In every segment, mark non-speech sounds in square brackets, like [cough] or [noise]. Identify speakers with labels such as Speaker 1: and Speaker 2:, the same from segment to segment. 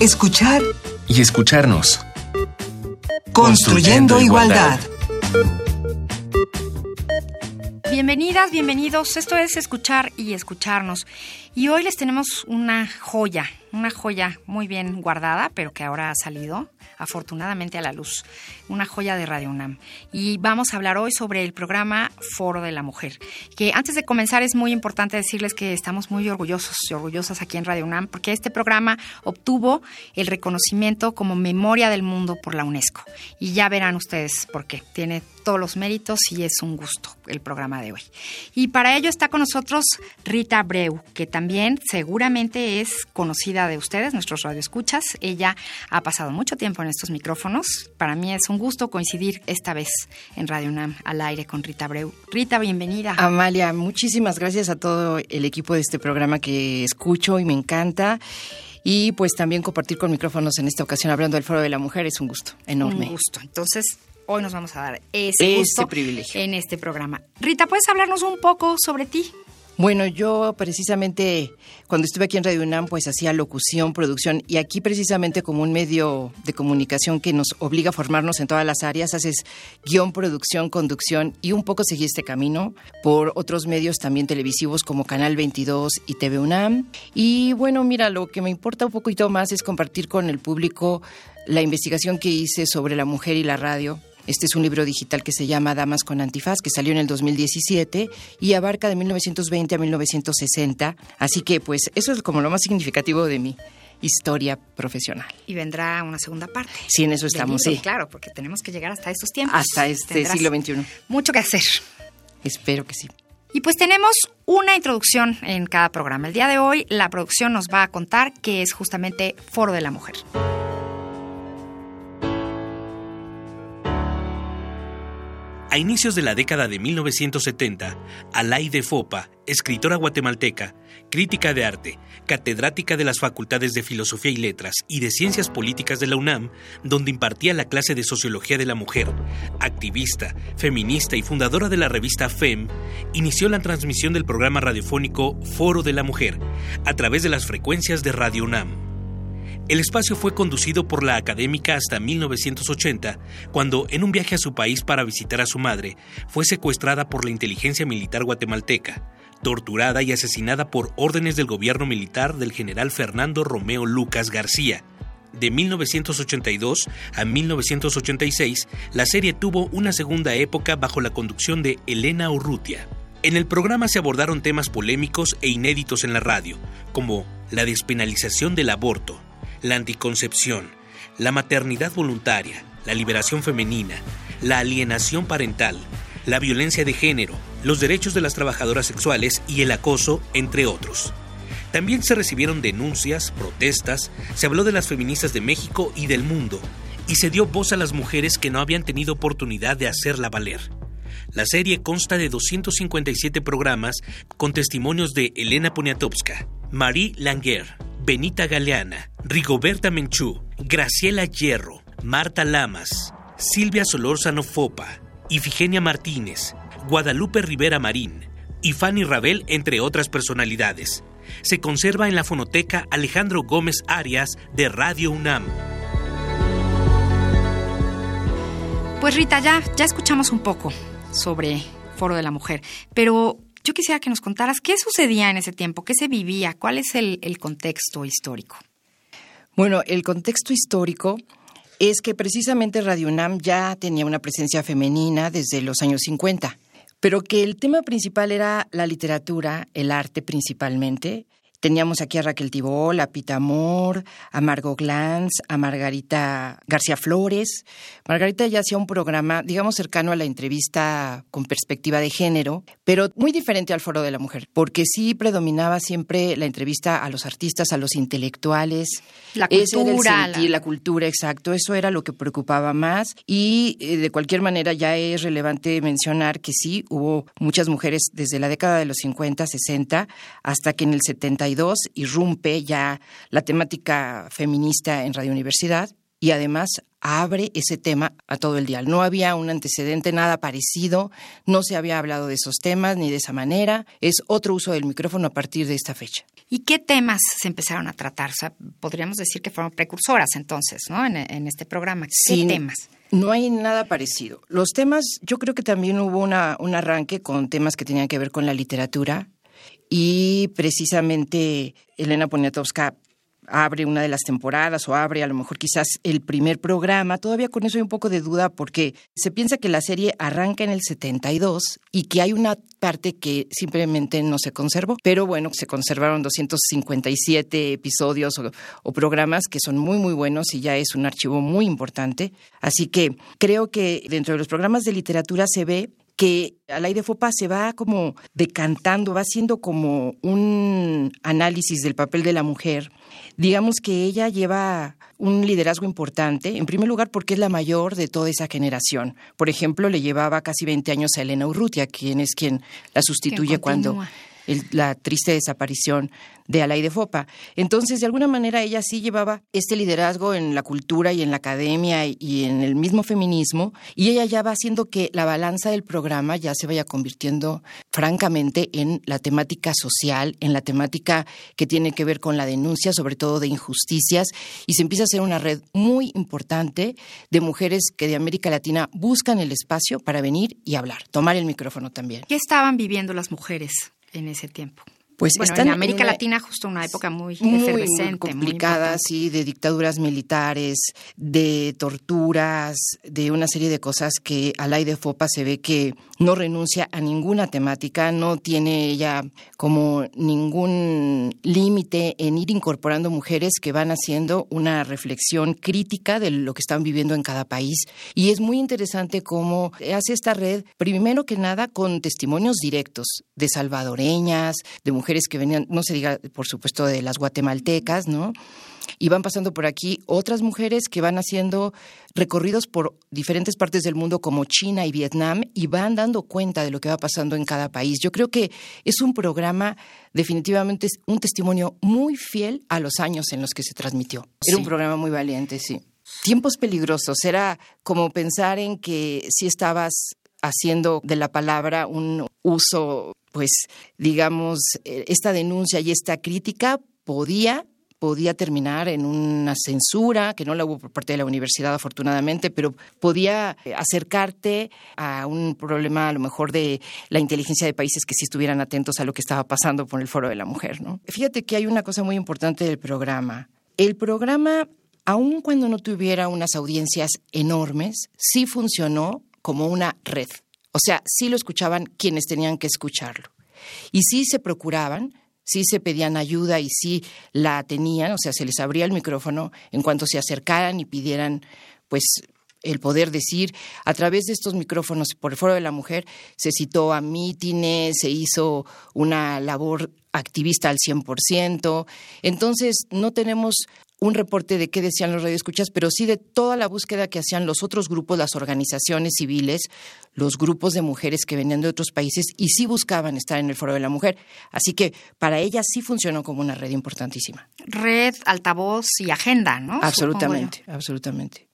Speaker 1: escuchar
Speaker 2: y escucharnos.
Speaker 1: Construyendo, igualdad.
Speaker 3: Bienvenidas, bienvenidos. Esto es escuchar y escucharnos. Y hoy les tenemos una joya, una joya muy bien guardada, pero que ahora ha salido afortunadamente a la luz, una joya de Radio UNAM. Y vamos a hablar hoy sobre el programa Foro de la Mujer, que antes de comenzar es muy importante decirles que estamos muy orgullosos y orgullosas aquí en Radio UNAM, porque este programa obtuvo el reconocimiento como Memoria del Mundo por la UNESCO. Y ya verán ustedes por qué. Tiene todos los méritos y es un gusto el programa de hoy. Y para ello está con nosotros Rita Breu, que también seguramente es conocida de ustedes, nuestros radioescuchas. Ella ha pasado mucho tiempo en estos micrófonos. Para mí es un gusto coincidir esta vez en Radio UNAM al aire con Rita Breu. Rita, bienvenida.
Speaker 4: Amalia, muchísimas gracias a todo el equipo de este programa que escucho y me encanta. Y pues también compartir con micrófonos en esta ocasión hablando del Foro de la Mujer es un gusto enorme.
Speaker 3: Un gusto. Entonces, hoy nos vamos a dar ese, gusto
Speaker 4: privilegio.
Speaker 3: en este programa. Rita, ¿puedes hablarnos un poco sobre ti?
Speaker 4: Bueno, yo precisamente cuando estuve aquí en Radio UNAM, pues hacía locución, producción, y aquí precisamente como un medio de comunicación que nos obliga a formarnos en todas las áreas, haces guion, producción, conducción, y un poco seguí este camino por otros medios también televisivos como Canal 22 y TV UNAM. Y bueno, mira, lo que me importa un poquito más es compartir con el público la investigación que hice sobre la mujer y la radio este es un libro digital que se llama Damas con Antifaz, que salió en el 2017 y abarca de 1920 a 1960. Así que, pues, eso es como lo más significativo de mi historia profesional.
Speaker 3: Y vendrá una segunda parte.
Speaker 4: Sí, en eso estamos, sí.
Speaker 3: Claro, porque tenemos que llegar hasta estos tiempos.
Speaker 4: Hasta este siglo XXI.
Speaker 3: Mucho que hacer.
Speaker 4: Espero que sí.
Speaker 3: Y pues tenemos una introducción en cada programa. El día de hoy la producción nos va a contar que es justamente Foro de la Mujer.
Speaker 5: A inicios de la década de 1970, de Fopa, escritora guatemalteca, crítica de arte, catedrática de las Facultades de Filosofía y Letras y de Ciencias Políticas de la UNAM, donde impartía la clase de Sociología de la Mujer, activista, feminista y fundadora de la revista FEM, inició la transmisión del programa radiofónico Foro de la Mujer a través de las frecuencias de Radio UNAM. El espacio fue conducido por la académica hasta 1980, cuando, en un viaje a su país para visitar a su madre, fue secuestrada por la inteligencia militar guatemalteca, torturada y asesinada por órdenes del gobierno militar del general Fernando Romeo Lucas García. De 1982 a 1986, la serie tuvo una segunda época bajo la conducción de Elena Urrutia. En el programa se abordaron temas polémicos e inéditos en la radio, como la despenalización del aborto, la anticoncepción, la maternidad voluntaria, la liberación femenina, la alienación parental, la violencia de género, los derechos de las trabajadoras sexuales y el acoso, entre otros. También se recibieron denuncias, protestas, se habló de las feministas de México y del mundo, y se dio voz a las mujeres que no habían tenido oportunidad de hacerla valer. La serie consta de 257 programas con testimonios de Elena Poniatowska, Marie Langer, Benita Galeana, Rigoberta Menchú, Graciela Hierro, Marta Lamas, Silvia Solórzano Fopa, Ifigenia Martínez, Guadalupe Rivera Marín y Fanny Rabel, entre otras personalidades. Se conserva en la fonoteca Alejandro Gómez Arias de Radio UNAM.
Speaker 3: Pues Rita, ya, ya escuchamos un poco sobre Foro de la Mujer, pero yo quisiera que nos contaras qué sucedía en ese tiempo, qué se vivía, cuál es el, contexto histórico.
Speaker 4: Bueno, el contexto histórico es que precisamente Radio UNAM ya tenía una presencia femenina desde los años 50, pero que el tema principal era la literatura, el arte principalmente, Teníamos aquí a Raquel Tibol, a Pita Amor, a Margot Glantz, a Margarita García Flores. Margarita ya hacía un programa, digamos, cercano a la entrevista con perspectiva de género, pero muy diferente al Foro de la Mujer, porque sí predominaba siempre la entrevista a los artistas, a los intelectuales.
Speaker 3: La cultura.
Speaker 4: la... la cultura, exacto. Eso era lo que preocupaba más. Y eh, de cualquier manera ya es relevante mencionar que sí, hubo muchas mujeres desde la década de los 50, 60, hasta que en el 70 irrumpe ya la temática feminista en Radio Universidad y además abre ese tema a todo el día. No había un antecedente nada parecido, no se había hablado de esos temas ni de esa manera, es otro uso del micrófono a partir de esta fecha.
Speaker 3: ¿Y qué temas se empezaron a tratar? O sea, podríamos decir que fueron precursoras entonces, ¿no? En, este programa. ¿Qué temas?
Speaker 4: No hay nada parecido. Los temas, yo creo que también hubo una, un arranque con temas que tenían que ver con la literatura y precisamente Elena Poniatowska abre una de las temporadas o abre a lo mejor quizás el primer programa. Todavía con eso hay un poco de duda porque se piensa que la serie arranca en el 72 y que hay una parte que simplemente no se conservó. Pero bueno, se conservaron 257 episodios o, programas que son muy, muy buenos y ya es un archivo muy importante. Así que creo que dentro de los programas de literatura se ve que al aire Fopa se va como decantando, va siendo como un análisis del papel de la mujer. Digamos que ella lleva un liderazgo importante, en primer lugar porque es la mayor de toda esa generación. Por ejemplo, le llevaba casi 20 años a Elena Urrutia, quien es quien la sustituye cuando la triste desaparición de Alay de Fopa. Entonces, de alguna manera, ella sí llevaba este liderazgo en la cultura y en la academia y en el mismo feminismo, y ella ya va haciendo que la balanza del programa ya se vaya convirtiendo, francamente, en la temática social, en la temática que tiene que ver con la denuncia, sobre todo de injusticias, y se empieza a hacer una red muy importante de mujeres que de América Latina buscan el espacio para venir y hablar, tomar el micrófono también.
Speaker 3: ¿Qué estaban viviendo las mujeres en ese tiempo? Pues bueno, en América Latina justo una época muy, efervescente,
Speaker 4: complicada, sí, de dictaduras militares, de torturas, de una serie de cosas que Alay de Fopa se ve que no renuncia a ninguna temática, no tiene ella como ningún límite en ir incorporando mujeres que van haciendo una reflexión crítica de lo que están viviendo en cada país. Y es muy interesante cómo hace esta red, primero que nada, con testimonios directos de salvadoreñas, de mujeres que venían, no se diga, por supuesto, de las guatemaltecas, ¿no? Y van pasando por aquí otras mujeres que van haciendo recorridos por diferentes partes del mundo como China y Vietnam y van dando cuenta de lo que va pasando en cada país. Yo creo que es un programa definitivamente un testimonio muy fiel a los años en los que se transmitió. Era un programa muy valiente, sí. Tiempos peligrosos, era como pensar en que si estabas haciendo de la palabra un uso pues digamos, eh, esta denuncia y esta crítica podía podía terminar en una censura, que no la hubo por parte de la universidad afortunadamente, pero podía eh, acercarte a un problema a lo mejor de la inteligencia de países que sí estuvieran atentos a lo que estaba pasando por el Foro de la Mujer. ¿no? Fíjate que hay una cosa muy importante del programa. El programa, aun cuando no tuviera unas audiencias enormes, sí funcionó como una red. O sea, sí lo escuchaban quienes tenían que escucharlo. Y sí se procuraban, sí se pedían ayuda y sí la tenían, o sea, se les abría el micrófono en cuanto se acercaran y pidieran, pues, el poder decir, a través de estos micrófonos por el Foro de la Mujer, se citó a mítines, se hizo una labor activista al 100%. Entonces, no tenemos un reporte de qué decían los radioescuchas, pero sí de toda la búsqueda que hacían los otros grupos, las organizaciones civiles, los grupos de mujeres que venían de otros países y sí buscaban estar en el Foro de la Mujer. Así que para ellas sí funcionó como una red importantísima.
Speaker 3: Red, altavoz y agenda, ¿no?
Speaker 4: Absolutamente, absolutamente.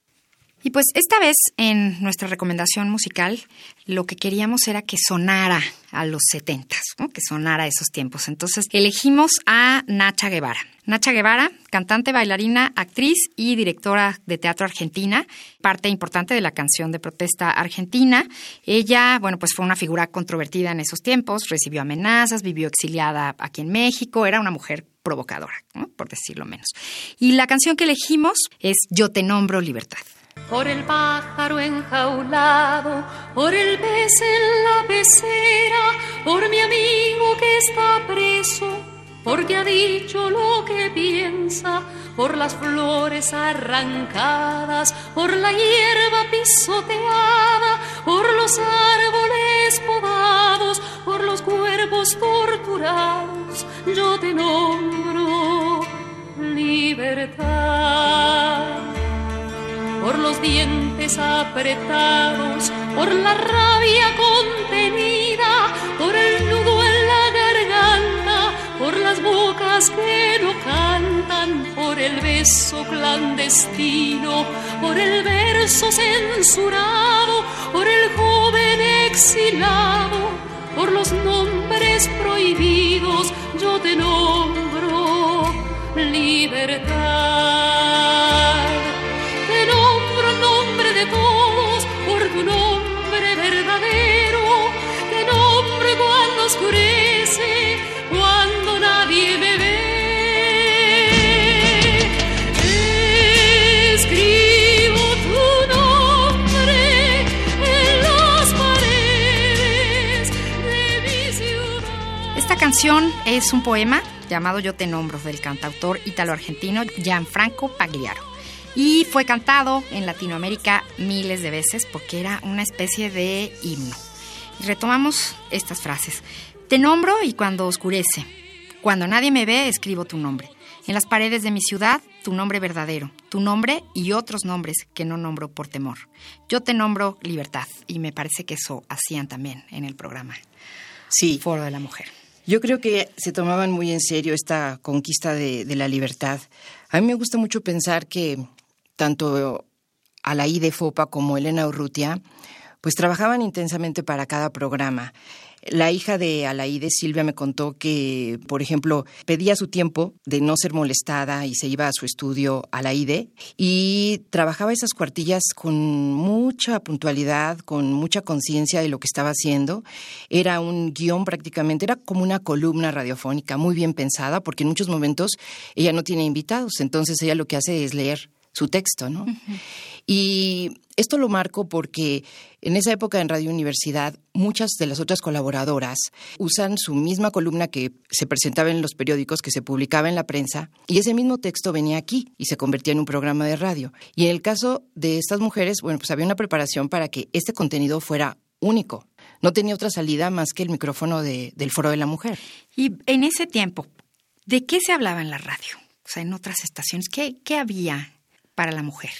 Speaker 3: Y pues esta vez en nuestra recomendación musical lo que queríamos era que sonara a los setentas, ¿no? que sonara esos tiempos. Entonces elegimos a Nacha Guevara. Nacha Guevara, cantante, bailarina, actriz y directora de teatro argentina, parte importante de la canción de protesta argentina. Ella, bueno, pues fue una figura controvertida en esos tiempos, recibió amenazas, vivió exiliada aquí en México, era una mujer provocadora, por decirlo menos. Y la canción que elegimos es Yo te nombro libertad
Speaker 1: por el pájaro enjaulado, por el pez en la pecera, por mi amigo que está preso, porque ha dicho lo que piensa, por las flores arrancadas, por la hierba pisoteada, por los árboles podados, por los cuerpos torturados, yo te nombro libertad por los dientes apretados, por la rabia contenida, por el nudo en la garganta, por las bocas que no cantan, por el beso clandestino, por el verso censurado, por el joven exilado, por los nombres prohibidos, yo te nombro libertad. Todos por tu nombre verdadero. Te nombro cuando oscurece, cuando nadie me ve. Escribo tu nombre en las paredes de mi ciudad.
Speaker 3: Esta canción es un poema llamado Yo te nombro del cantautor italo-argentino Gianfranco Pagliaro. Y fue cantado en Latinoamérica miles de veces porque era una especie de himno. Retomamos estas frases. Te nombro y cuando oscurece. Cuando nadie me ve, escribo tu nombre. En las paredes de mi ciudad, tu nombre verdadero, tu nombre y otros nombres que no nombro por temor. Yo te nombro libertad y me parece que eso hacían también en el programa
Speaker 4: Sí,
Speaker 3: Foro de la Mujer.
Speaker 4: Yo creo que se tomaban muy en serio esta conquista de, de la libertad. A mí me gusta mucho pensar que tanto Alaí de Fopa como Elena Urrutia, pues trabajaban intensamente para cada programa. La hija de Alaide, Silvia, me contó que, por ejemplo, pedía su tiempo de no ser molestada y se iba a su estudio Alaide y trabajaba esas cuartillas con mucha puntualidad, con mucha conciencia de lo que estaba haciendo. Era un guion prácticamente, era como una columna radiofónica muy bien pensada, porque en muchos momentos ella no tiene invitados, entonces ella lo que hace es leer su texto, ¿no? Y esto lo marco porque en esa época en Radio Universidad muchas de las otras colaboradoras usan su misma columna que se presentaba en los periódicos, que se publicaba en la prensa, y ese mismo texto venía aquí y se convertía en un programa de radio. Y en el caso de estas mujeres, bueno, pues había una preparación para que este contenido fuera único. No tenía otra salida más que el micrófono de- del Foro de la Mujer.
Speaker 3: Y en ese tiempo, ¿de qué se hablaba en la radio? O sea, en otras estaciones, ¿qué, qué había para la mujer?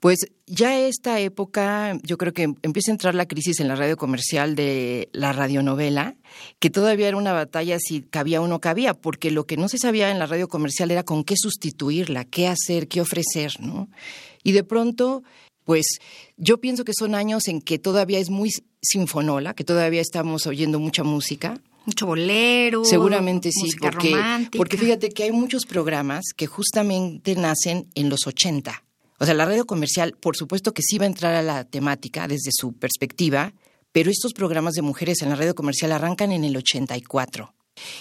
Speaker 4: Pues ya esta época, yo creo que empieza a entrar la crisis en la radio comercial de la radionovela, que todavía era una batalla si cabía o no cabía, porque lo que no se sabía en la radio comercial era con qué sustituirla, qué hacer, qué ofrecer, ¿no? Y de pronto, pues yo pienso que son años en que todavía es muy sinfonola, que todavía estamos oyendo mucha música,
Speaker 3: Mucho bolero.
Speaker 4: Seguramente sí,
Speaker 3: música
Speaker 4: porque,
Speaker 3: romántica.
Speaker 4: porque fíjate que hay muchos programas que justamente nacen en los 80. O sea, la radio comercial, por supuesto que sí va a entrar a la temática desde su perspectiva, pero estos programas de mujeres en la radio comercial arrancan en el 84.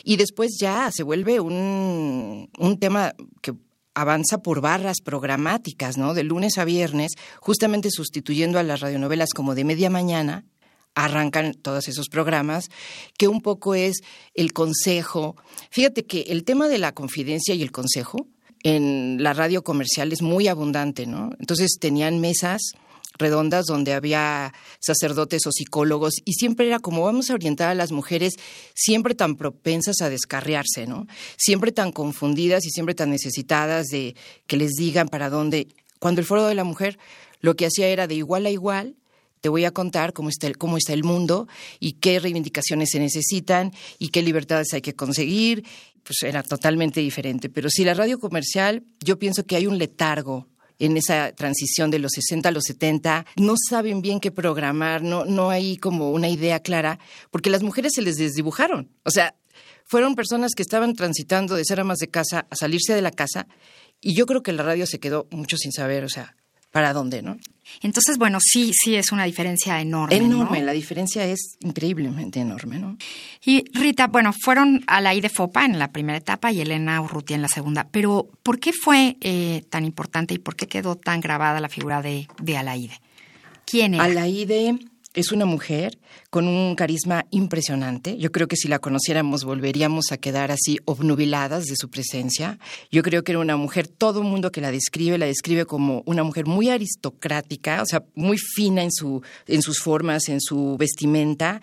Speaker 4: Y después ya se vuelve un, un tema que avanza por barras programáticas, ¿no? De lunes a viernes, justamente sustituyendo a las radionovelas como de media mañana, arrancan todos esos programas, que un poco es el consejo. Fíjate que el tema de la confidencia y el consejo en la radio comercial es muy abundante, ¿no? Entonces tenían mesas redondas donde había sacerdotes o psicólogos y siempre era como vamos a orientar a las mujeres siempre tan propensas a descarriarse, ¿no? Siempre tan confundidas y siempre tan necesitadas de que les digan para dónde. Cuando el Foro de la Mujer lo que hacía era de igual a igual te voy a contar cómo está, el, cómo está el mundo y qué reivindicaciones se necesitan y qué libertades hay que conseguir. Pues era totalmente diferente. Pero si la radio comercial, yo pienso que hay un letargo en esa transición de los 60 a los 70, no saben bien qué programar, no, no hay como una idea clara, porque las mujeres se les desdibujaron. O sea, fueron personas que estaban transitando de ser amas de casa a salirse de la casa, y yo creo que la radio se quedó mucho sin saber, o sea, para dónde, ¿no?
Speaker 3: Entonces, bueno, sí, sí es una diferencia enorme.
Speaker 4: Enorme,
Speaker 3: ¿no?
Speaker 4: la diferencia es increíblemente enorme, ¿no?
Speaker 3: Y Rita, bueno, fueron a la de Fopa en la primera etapa y Elena Urrutia en la segunda. Pero, ¿por qué fue eh, tan importante y por qué quedó tan grabada la figura de, de Alaide? ¿Quién era?
Speaker 4: Alaide es una mujer con un carisma impresionante. Yo creo que si la conociéramos volveríamos a quedar así obnubiladas de su presencia. Yo creo que era una mujer, todo el mundo que la describe, la describe como una mujer muy aristocrática, o sea, muy fina en, su, en sus formas, en su vestimenta,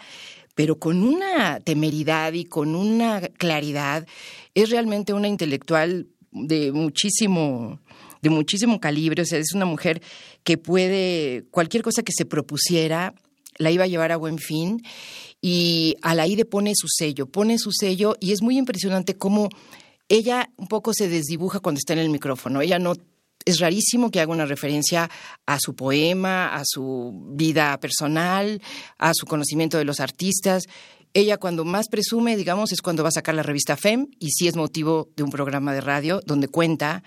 Speaker 4: pero con una temeridad y con una claridad. Es realmente una intelectual de muchísimo de muchísimo calibre, o sea, es una mujer que puede, cualquier cosa que se propusiera, la iba a llevar a buen fin y Alaide pone su sello, pone su sello y es muy impresionante cómo ella un poco se desdibuja cuando está en el micrófono. Ella no es rarísimo que haga una referencia a su poema, a su vida personal, a su conocimiento de los artistas. ella cuando más presume, digamos, es cuando va a sacar la revista FEM y sí es motivo de un programa de radio donde cuenta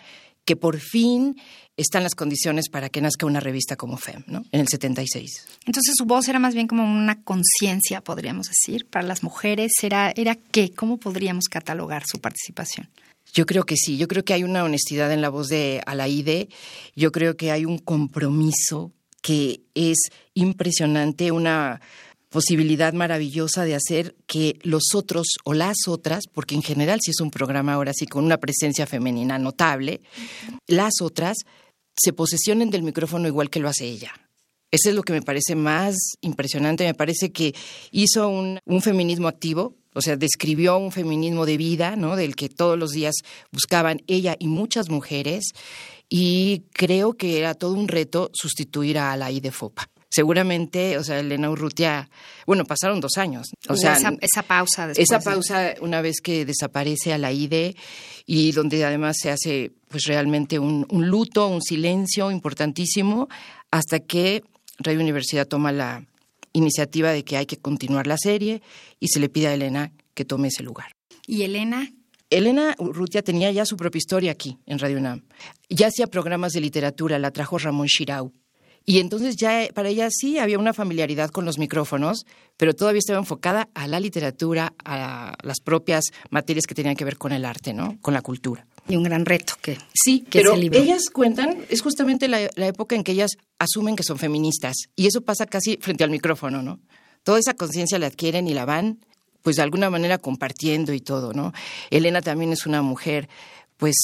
Speaker 4: que por fin están las condiciones para que nazca una revista como FEM, ¿no? En el 76.
Speaker 3: Entonces su voz era más bien como una conciencia, podríamos decir, para las mujeres. ¿Era, ¿Era qué? ¿Cómo podríamos catalogar su participación?
Speaker 4: Yo creo que sí, yo creo que hay una honestidad en la voz de Alaide, yo creo que hay un compromiso que es impresionante, una posibilidad maravillosa de hacer que los otros o las otras, porque en general si es un programa ahora sí con una presencia femenina notable, las otras se posesionen del micrófono igual que lo hace ella. Eso es lo que me parece más impresionante. Me parece que hizo un, feminismo activo, o sea, describió un feminismo de vida, ¿no? Del que todos los días buscaban ella y muchas mujeres. Y creo que era todo un reto sustituir a la IDEFOPA seguramente, o sea, Elena Urrutia, bueno, pasaron dos años. O sea,
Speaker 3: esa, pausa después
Speaker 4: Esa pausa una vez que desaparece a la IDE y donde además se hace pues realmente un, luto, un silencio importantísimo, hasta que Radio Universidad toma la iniciativa de que hay que continuar la serie y se le pide a Elena que tome ese lugar.
Speaker 3: ¿Y Elena
Speaker 4: Elena Urrutia tenía ya su propia historia aquí en Radio UNAM. Ya hacía programas de literatura, la trajo Ramón Shirau. Y entonces ya para ella sí había una familiaridad con los micrófonos, pero todavía estaba enfocada a la literatura, a las propias materias que tenían que ver con el arte, ¿no? Con la cultura.
Speaker 3: Y un gran reto que
Speaker 4: sí, que pero ellas cuentan es justamente la, época en que ellas asumen que son feministas y eso pasa casi frente al micrófono, ¿no? Toda esa conciencia la adquieren y la van, pues de alguna manera compartiendo y todo, ¿no? Elena también es una mujer, pues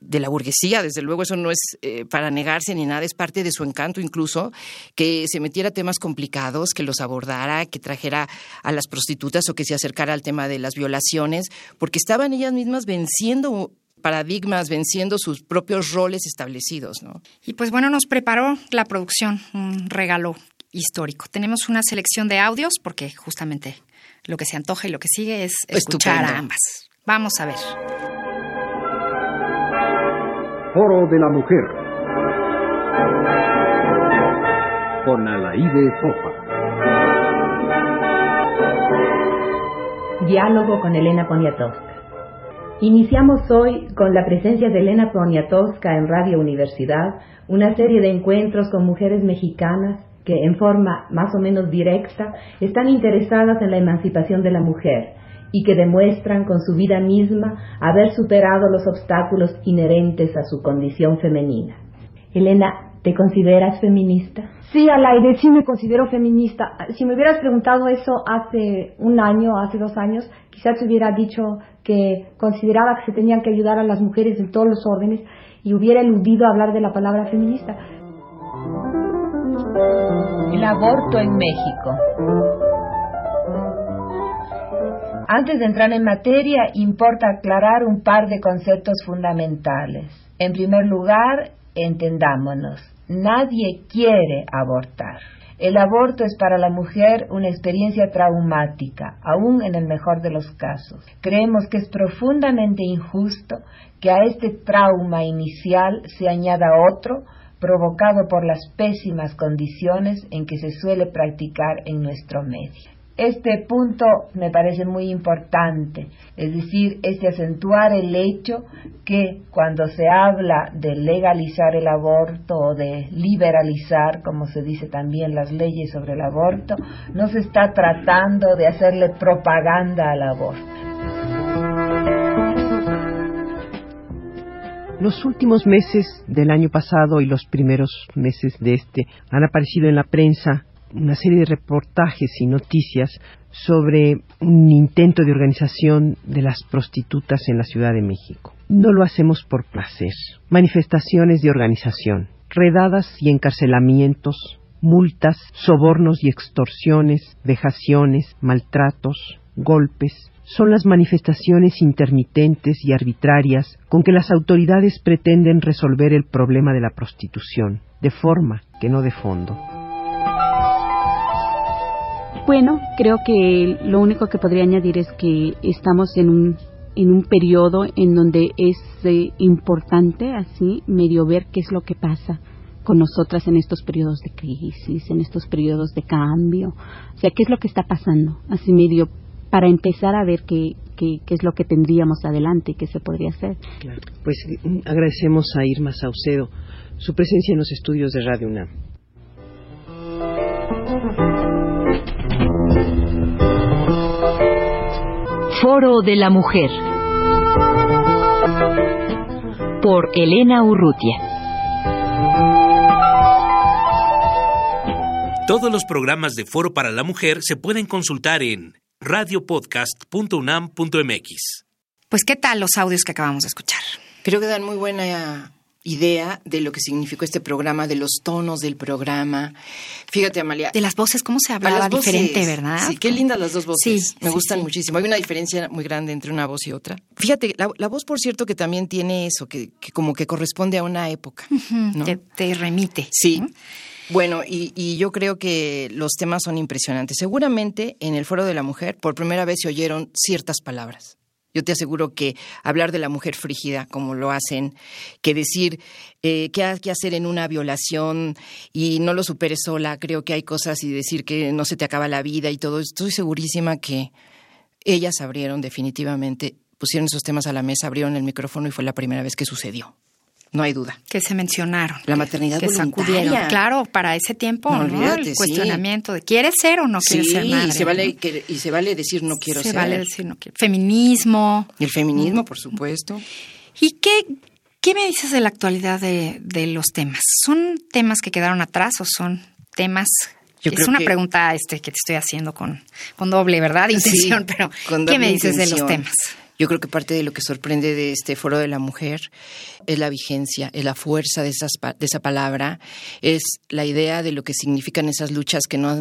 Speaker 4: de la burguesía, desde luego eso no es eh, para negarse ni nada, es parte de su encanto incluso, que se metiera temas complicados, que los abordara, que trajera a las prostitutas o que se acercara al tema de las violaciones, porque estaban ellas mismas venciendo paradigmas, venciendo sus propios roles establecidos. ¿no?
Speaker 3: Y pues bueno, nos preparó la producción un regalo histórico. Tenemos una selección de audios porque justamente lo que se antoja y lo que sigue es escuchar a ambas. Vamos a ver.
Speaker 2: Foro de la Mujer. Con Alaide Fofa.
Speaker 6: Diálogo con Elena Poniatowska. Iniciamos hoy con la presencia de Elena Poniatowska en Radio Universidad, una serie de encuentros con mujeres mexicanas que en forma más o menos directa están interesadas en la emancipación de la mujer y que demuestran con su vida misma haber superado los obstáculos inherentes a su condición femenina. Elena, ¿te consideras feminista?
Speaker 7: Sí, Alaide, sí me considero feminista. Si me hubieras preguntado eso hace un año, hace dos años, quizás te hubiera dicho que consideraba que se tenían que ayudar a las mujeres en todos los órdenes y hubiera eludido hablar de la palabra feminista.
Speaker 6: El aborto en México. Antes de entrar en materia, importa aclarar un par de conceptos fundamentales. En primer lugar, entendámonos, nadie quiere abortar. El aborto es para la mujer una experiencia traumática, aún en el mejor de los casos. Creemos que es profundamente injusto que a este trauma inicial se añada otro provocado por las pésimas condiciones en que se suele practicar en nuestro medio. Este punto me parece muy importante, es decir, este acentuar el hecho que cuando se habla de legalizar el aborto o de liberalizar, como se dice también las leyes sobre el aborto, no se está tratando de hacerle propaganda al aborto.
Speaker 8: Los últimos meses del año pasado y los primeros meses de este han aparecido en la prensa una serie de reportajes y noticias sobre un intento de organización de las prostitutas en la Ciudad de México. No lo hacemos por placer. Manifestaciones de organización, redadas y encarcelamientos, multas, sobornos y extorsiones, vejaciones, maltratos, golpes, son las manifestaciones intermitentes y arbitrarias con que las autoridades pretenden resolver el problema de la prostitución, de forma que no de fondo.
Speaker 9: Bueno, creo que lo único que podría añadir es que estamos en un en un periodo en donde es eh, importante así medio ver qué es lo que pasa con nosotras en estos periodos de crisis, en estos periodos de cambio, o sea, qué es lo que está pasando, así medio para empezar a ver qué, qué, es lo que tendríamos adelante, qué se podría hacer.
Speaker 8: Pues mm, agradecemos a Irma Saucedo su presencia en los estudios de Radio UNAM.
Speaker 10: Foro de la Mujer por Elena Urrutia.
Speaker 5: Todos los programas de Foro para la Mujer se pueden consultar en radiopodcast.unam.mx.
Speaker 3: Pues, ¿qué tal los audios que acabamos de escuchar?
Speaker 4: Creo que dan muy buena idea de lo que significó este programa, de los tonos del programa. Fíjate, Amalia.
Speaker 3: De las voces, cómo se hablaba diferente, ¿verdad?
Speaker 4: Sí, qué lindas las dos voces. Me gustan muchísimo. Hay una diferencia muy grande entre una voz y otra. Fíjate, la, voz, por cierto, que también tiene eso, que, como que corresponde a una época.
Speaker 3: te remite.
Speaker 4: Sí. Bueno, y, yo creo que los temas son impresionantes. Seguramente en el Foro de la Mujer por primera vez se oyeron ciertas palabras. Yo te aseguro que hablar de la mujer frígida, como lo hacen, que decir eh, qué hay que hacer en una violación y no lo superes sola, creo que hay cosas y decir que no se te acaba la vida y todo, estoy segurísima que ellas abrieron definitivamente, pusieron esos temas a la mesa, abrieron el micrófono y fue la primera vez que sucedió no hay duda.
Speaker 3: Que se mencionaron.
Speaker 4: La maternidad
Speaker 3: que sacudieron. Claro, para ese tiempo, ¿no? el cuestionamiento de ¿quieres ser o no quieres ser madre?
Speaker 4: Y se, vale y se vale decir no quiero ser.
Speaker 3: Se vale decir no quiero. Feminismo.
Speaker 4: El feminismo, por supuesto.
Speaker 3: ¿Y qué, qué me dices de la actualidad de, de los temas? ¿Son temas que quedaron atrás o son temas es una pregunta este, que te estoy haciendo con, con doble, ¿verdad? Intención, [laughs] pero ¿qué me dices de los temas?
Speaker 4: Yo creo que parte de lo que sorprende de este foro de la mujer es la vigencia, es la fuerza de, esas, de esa palabra, es la idea de lo que significan esas luchas que no,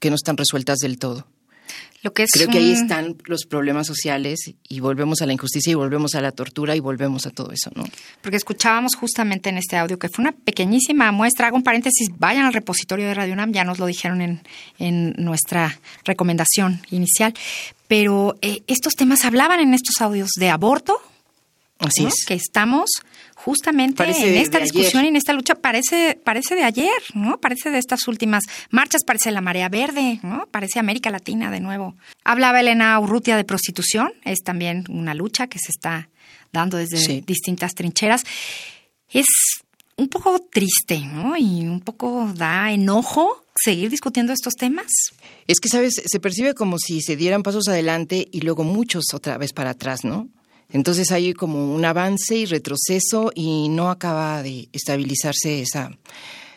Speaker 4: que no están resueltas del todo. Creo que ahí están los problemas sociales y volvemos a la injusticia y volvemos a la tortura y volvemos a todo eso, ¿no?
Speaker 3: Porque escuchábamos justamente en este audio que fue una pequeñísima muestra, hago un paréntesis, vayan al repositorio de Radio UNAM, ya nos lo dijeron en, en nuestra recomendación inicial, pero eh, estos temas hablaban en estos audios de aborto,
Speaker 4: Así es.
Speaker 3: Que estamos justamente en esta discusión y en esta lucha. Parece, parece de ayer, ¿no? Parece de estas últimas marchas, parece la marea verde, ¿no? Parece América Latina de nuevo. Hablaba Elena Urrutia de prostitución, es también una lucha que se está dando desde distintas trincheras. Es un poco triste, ¿no? Y un poco da enojo seguir discutiendo estos temas.
Speaker 4: Es que, ¿sabes? Se percibe como si se dieran pasos adelante y luego muchos otra vez para atrás, ¿no? Entonces hay como un avance y retroceso y no acaba de estabilizarse esa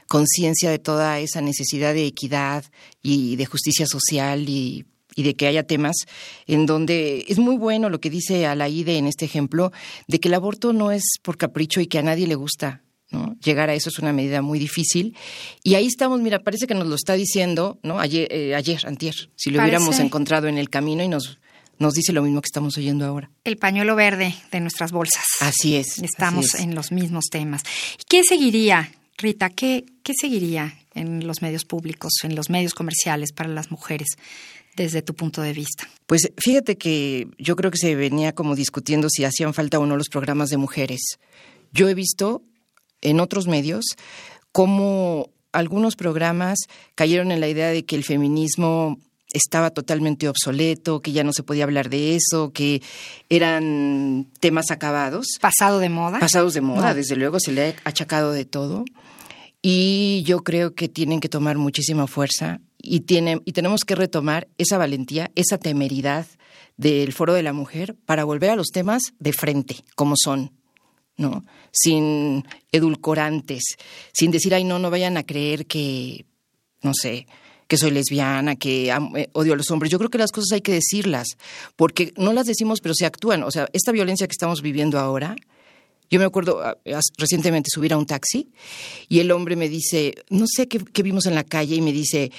Speaker 4: conciencia de toda esa necesidad de equidad y de justicia social y, de que haya temas en donde es muy bueno lo que dice Alaide en este ejemplo, de que el aborto no es por capricho y que a nadie le gusta. ¿no? Llegar a eso es una medida muy difícil. Y ahí estamos, mira, parece que nos lo está diciendo, ¿no? Ayer, eh, ayer antier, si lo hubiéramos encontrado en el camino y nos nos dice lo mismo que estamos oyendo ahora.
Speaker 3: El pañuelo verde de nuestras bolsas.
Speaker 4: Así es.
Speaker 3: Estamos en los mismos temas. ¿Qué seguiría, Rita? ¿Qué, ¿Qué seguiría en los medios públicos, en los medios comerciales para las mujeres? desde tu punto de vista?
Speaker 4: Pues fíjate que yo creo que se venía como discutiendo si hacían falta o no los programas de mujeres. Yo he visto en otros medios cómo algunos programas cayeron en la idea de que el feminismo estaba totalmente obsoleto, que ya no se podía hablar de eso, que eran temas acabados.
Speaker 3: Pasado de moda.
Speaker 4: Pasados de moda, desde luego, se le ha achacado de todo. Y yo creo que tienen que tomar muchísima fuerza y, tienen, y tenemos que retomar esa valentía, esa temeridad del Foro de la Mujer para volver a los temas de frente, como son, ¿no? Sin edulcorantes, sin decir, ay, no, no vayan a creer que, no sé, que soy lesbiana, que eh, odio a los hombres. Yo creo que las cosas hay que decirlas, porque no las decimos, pero se actúan. O sea, esta violencia que estamos viviendo ahora, yo me acuerdo ah, recientemente subir a un taxi y el hombre me dice, no sé qué, vimos en la calle y me dice,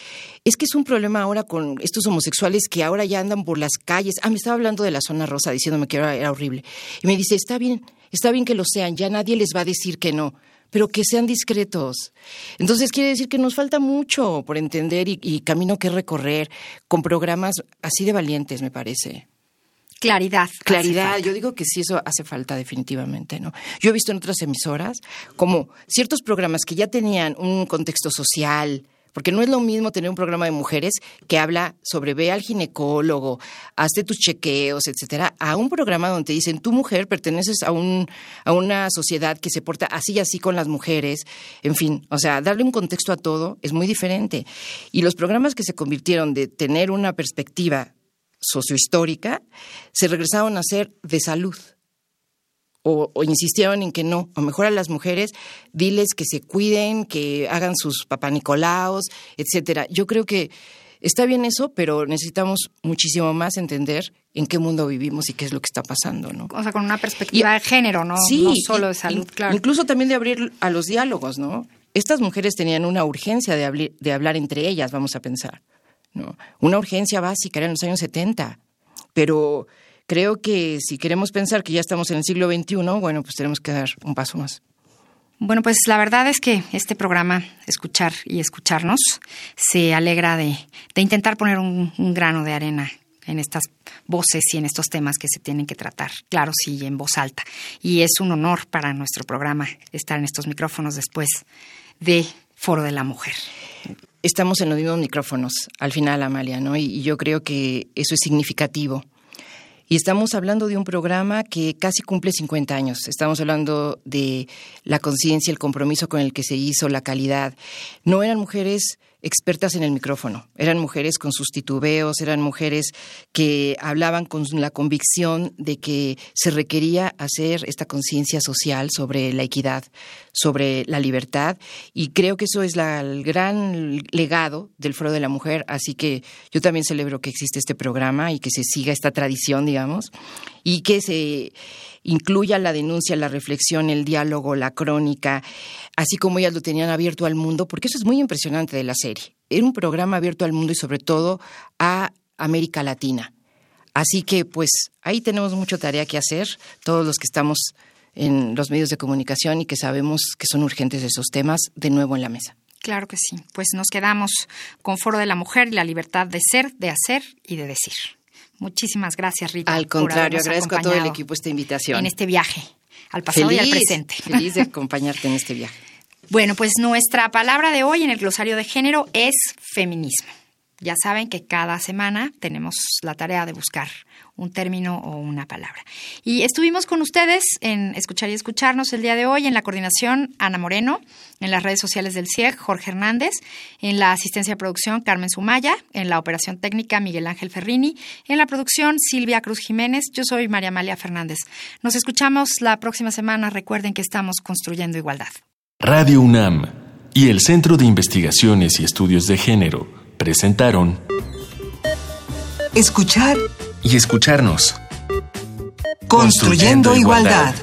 Speaker 4: es que es un problema ahora con estos homosexuales que ahora ya andan por las calles. Ah, me estaba hablando de la zona rosa diciéndome que era horrible. Y me dice, está bien, está bien que lo sean, ya nadie les va a decir que no pero que sean discretos. Entonces quiere decir que nos falta mucho por entender y, camino que recorrer con programas así de valientes, me parece.
Speaker 3: Claridad.
Speaker 4: Claridad. Yo digo que sí, eso hace falta definitivamente, ¿no? Yo he visto en otras emisoras como ciertos programas que ya tenían un contexto social, porque no es lo mismo tener un programa de mujeres que habla sobre ve al ginecólogo, hazte tus chequeos, etcétera, a un programa donde te dicen, tu mujer perteneces a, un, a una sociedad que se porta así y así con las mujeres, en fin, o sea, darle un contexto a todo es muy diferente. Y los programas que se convirtieron de tener una perspectiva sociohistórica, se regresaron a ser de salud. O, insistieron en que no, o mejor a las mujeres, diles que se cuiden, que hagan sus papanicolaos, etcétera. Yo creo que está bien eso, pero necesitamos muchísimo más entender en qué mundo vivimos y qué es lo que está pasando, ¿no?
Speaker 3: O sea, con una perspectiva de género, ¿no?
Speaker 4: Sí,
Speaker 3: no solo de salud, claro.
Speaker 4: Incluso también de abrir a los diálogos, ¿no? Estas mujeres tenían una urgencia de, de hablar entre ellas, vamos a pensar. Una urgencia básica era en los años 70, pero creo que si queremos pensar que ya estamos en el siglo XXI, bueno, pues tenemos que dar un paso más.
Speaker 3: Bueno, pues la verdad es que este programa, Escuchar y Escucharnos, se alegra de, intentar poner un, grano de arena en estas voces y en estos temas que se tienen que tratar, claro, sí, en voz alta. Y es un honor para nuestro programa estar en estos micrófonos después de Foro de la Mujer
Speaker 4: estamos en los mismos micrófonos al final, Amalia, ¿no? Y, yo creo que eso es significativo. Y estamos hablando de un programa que casi cumple 50 años. Estamos hablando de la conciencia, el compromiso con el que se hizo, la calidad. No eran mujeres expertas en el micrófono. Eran mujeres con sus titubeos, eran mujeres que hablaban con la convicción de que se requería hacer esta conciencia social sobre la equidad, sobre la libertad, y creo que eso es el gran legado del Foro de la Mujer, así que yo también celebro que existe este programa y que se siga esta tradición, digamos, y que se incluya la denuncia, la reflexión, el diálogo, la crónica, así como ellas lo tenían abierto al mundo, porque eso es muy impresionante de la serie. Era un programa abierto al mundo y sobre todo a América Latina. Así que pues ahí tenemos mucha tarea que hacer, todos los que estamos en los medios de comunicación y que sabemos que son urgentes esos temas, de nuevo en la mesa.
Speaker 3: Claro que sí. Pues nos quedamos con Foro de la Mujer y la libertad de ser, de hacer y de decir. Muchísimas gracias, Rita.
Speaker 4: Al contrario, agradezco a todo el equipo esta invitación.
Speaker 3: En este viaje, al pasado y al presente.
Speaker 4: Feliz de [laughs] acompañarte en este viaje.
Speaker 3: Bueno, pues nuestra palabra de hoy en el glosario de género es feminismo. Ya saben que cada semana tenemos la tarea de buscar un término o una palabra. Y estuvimos con ustedes en Escuchar y Escucharnos el día de hoy en la coordinación Ana Moreno, en las redes sociales del CIEG Jorge Hernández, en la asistencia de producción Carmen Sumaya, en la operación técnica Miguel Ángel Ferrini, en la producción Silvia Cruz Jiménez. Yo soy María Amalia Fernández. Nos escuchamos la próxima semana. Recuerden que estamos construyendo igualdad.
Speaker 11: Radio UNAM y el Centro de Investigaciones y Estudios de Género presentaron
Speaker 12: Escuchar
Speaker 11: y escucharnos.
Speaker 12: Construyendo, igualdad.